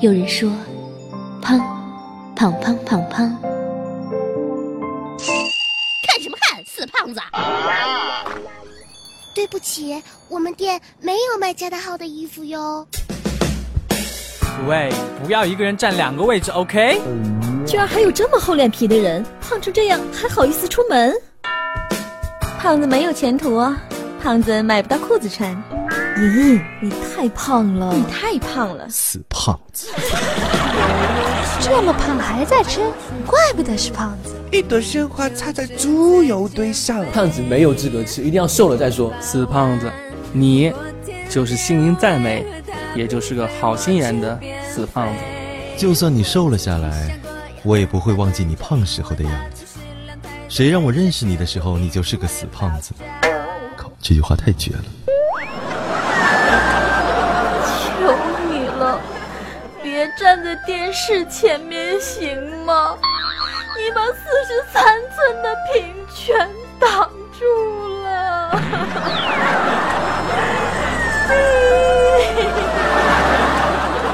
有人说，胖，胖胖胖胖。看什么看，死胖子！对不起，我们店没有卖加大号的衣服哟。喂，不要一个人占两个位置，OK？居然还有这么厚脸皮的人，胖成这样还好意思出门？胖子没有前途啊！胖子买不到裤子穿。咦，你太胖了！你太胖了，死胖子！这么胖还在吃，怪不得是胖子。一朵鲜花插在猪油堆上，胖子没有资格吃，一定要瘦了再说。死胖子，你就是心灵再美，也就是个好心眼的死胖子。就算你瘦了下来，我也不会忘记你胖时候的样子。谁让我认识你的时候，你就是个死胖子？靠，这句话太绝了。别站在电视前面行吗？你把四十三寸的屏全挡住了。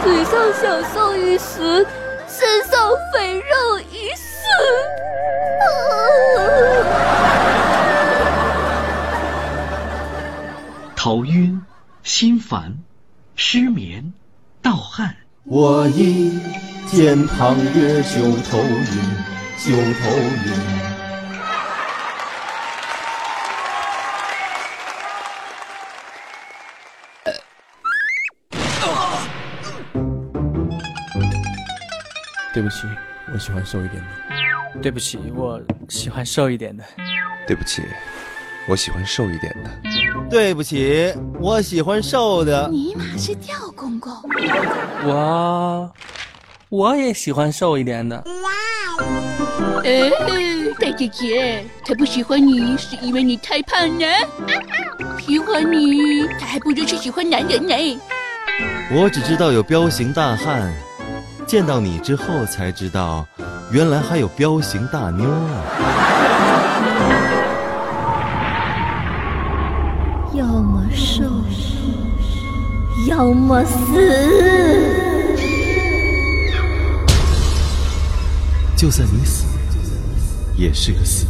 嘴上享受一时，身上肥肉一世。头晕、心烦、失眠、盗汗。我一见胖月就头晕，就头晕。对不起，我喜欢瘦一点的。对不起，我喜欢瘦一点的。对不起，我喜欢瘦一点的。对不起，我喜欢瘦的。尼玛是吊公公。我我也喜欢瘦一点的。哇哎，大姐姐，他不喜欢你是因为你太胖了。喜欢你，他还不如去喜欢男人呢。我只知道有彪形大汉。见到你之后才知道，原来还有彪形大妞啊！要么受，要么死。就算你死，也是个死。